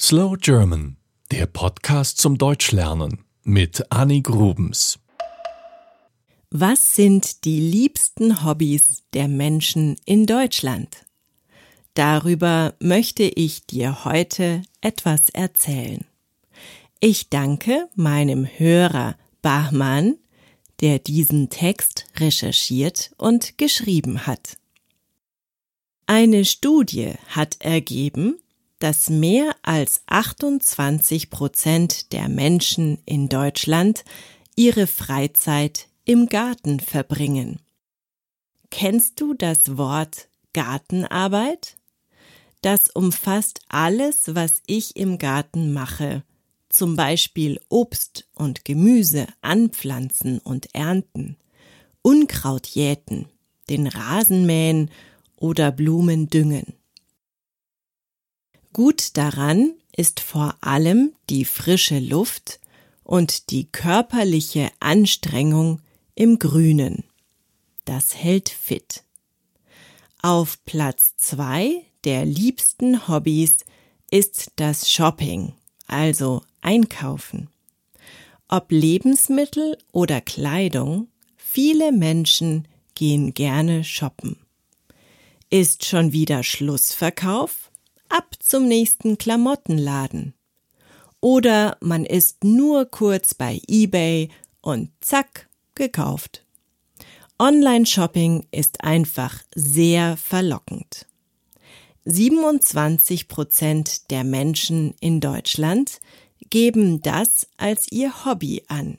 Slow German, der Podcast zum Deutschlernen mit Annie Grubens. Was sind die liebsten Hobbys der Menschen in Deutschland? Darüber möchte ich dir heute etwas erzählen. Ich danke meinem Hörer Bachmann, der diesen Text recherchiert und geschrieben hat. Eine Studie hat ergeben, dass mehr als 28 Prozent der Menschen in Deutschland ihre Freizeit im Garten verbringen. Kennst du das Wort Gartenarbeit? Das umfasst alles, was ich im Garten mache, zum Beispiel Obst und Gemüse anpflanzen und ernten, Unkraut jäten, den Rasen mähen oder Blumen düngen. Gut daran ist vor allem die frische Luft und die körperliche Anstrengung im Grünen. Das hält fit. Auf Platz zwei der liebsten Hobbys ist das Shopping, also Einkaufen. Ob Lebensmittel oder Kleidung, viele Menschen gehen gerne shoppen. Ist schon wieder Schlussverkauf? Ab zum nächsten Klamottenladen. Oder man ist nur kurz bei eBay und zack, gekauft. Online-Shopping ist einfach sehr verlockend. 27 Prozent der Menschen in Deutschland geben das als ihr Hobby an.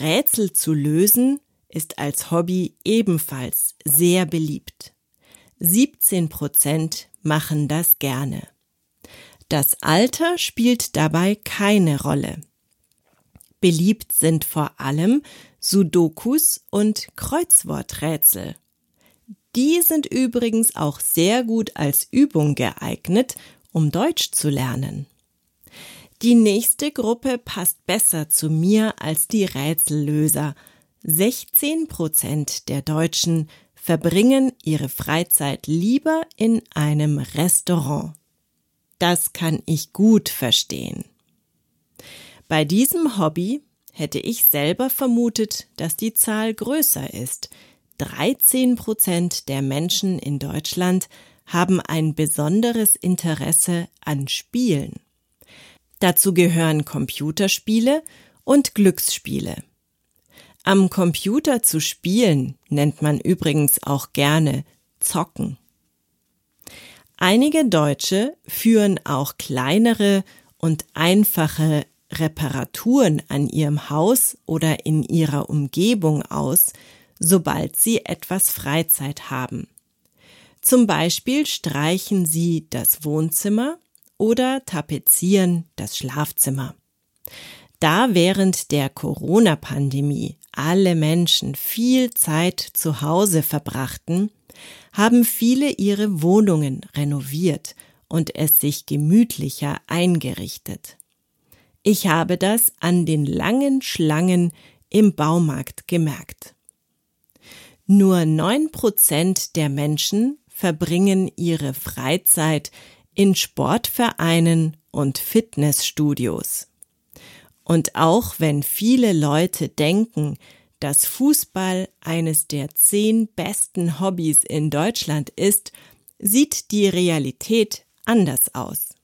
Rätsel zu lösen ist als Hobby ebenfalls sehr beliebt. 17 Prozent machen das gerne. Das Alter spielt dabei keine Rolle. Beliebt sind vor allem Sudokus und Kreuzworträtsel. Die sind übrigens auch sehr gut als Übung geeignet, um Deutsch zu lernen. Die nächste Gruppe passt besser zu mir als die Rätsellöser. 16 Prozent der Deutschen verbringen ihre Freizeit lieber in einem Restaurant. Das kann ich gut verstehen. Bei diesem Hobby hätte ich selber vermutet, dass die Zahl größer ist. 13 Prozent der Menschen in Deutschland haben ein besonderes Interesse an Spielen. Dazu gehören Computerspiele und Glücksspiele. Am Computer zu spielen nennt man übrigens auch gerne zocken. Einige Deutsche führen auch kleinere und einfache Reparaturen an ihrem Haus oder in ihrer Umgebung aus, sobald sie etwas Freizeit haben. Zum Beispiel streichen sie das Wohnzimmer oder tapezieren das Schlafzimmer. Da während der Corona-Pandemie alle Menschen viel Zeit zu Hause verbrachten, haben viele ihre Wohnungen renoviert und es sich gemütlicher eingerichtet. Ich habe das an den langen Schlangen im Baumarkt gemerkt. Nur neun Prozent der Menschen verbringen ihre Freizeit in Sportvereinen und Fitnessstudios. Und auch wenn viele Leute denken, dass Fußball eines der zehn besten Hobbys in Deutschland ist, sieht die Realität anders aus.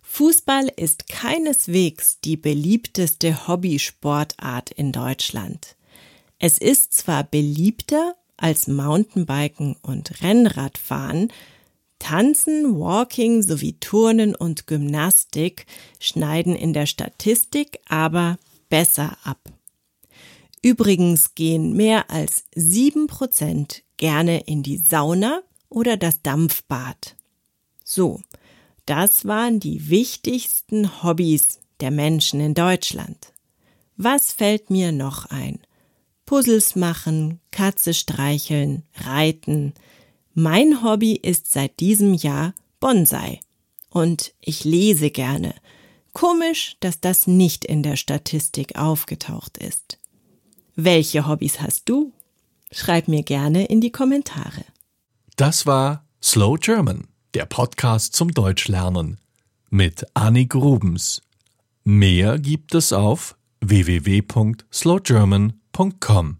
Fußball ist keineswegs die beliebteste Hobbysportart in Deutschland. Es ist zwar beliebter als Mountainbiken und Rennradfahren, Tanzen, Walking sowie Turnen und Gymnastik schneiden in der Statistik aber besser ab. Übrigens gehen mehr als sieben Prozent gerne in die Sauna oder das Dampfbad. So, das waren die wichtigsten Hobbys der Menschen in Deutschland. Was fällt mir noch ein? Puzzles machen, Katze streicheln, reiten, mein Hobby ist seit diesem Jahr Bonsai. Und ich lese gerne. Komisch, dass das nicht in der Statistik aufgetaucht ist. Welche Hobbys hast du? Schreib mir gerne in die Kommentare. Das war Slow German, der Podcast zum Deutschlernen mit Annik Grubens. Mehr gibt es auf www.slowgerman.com.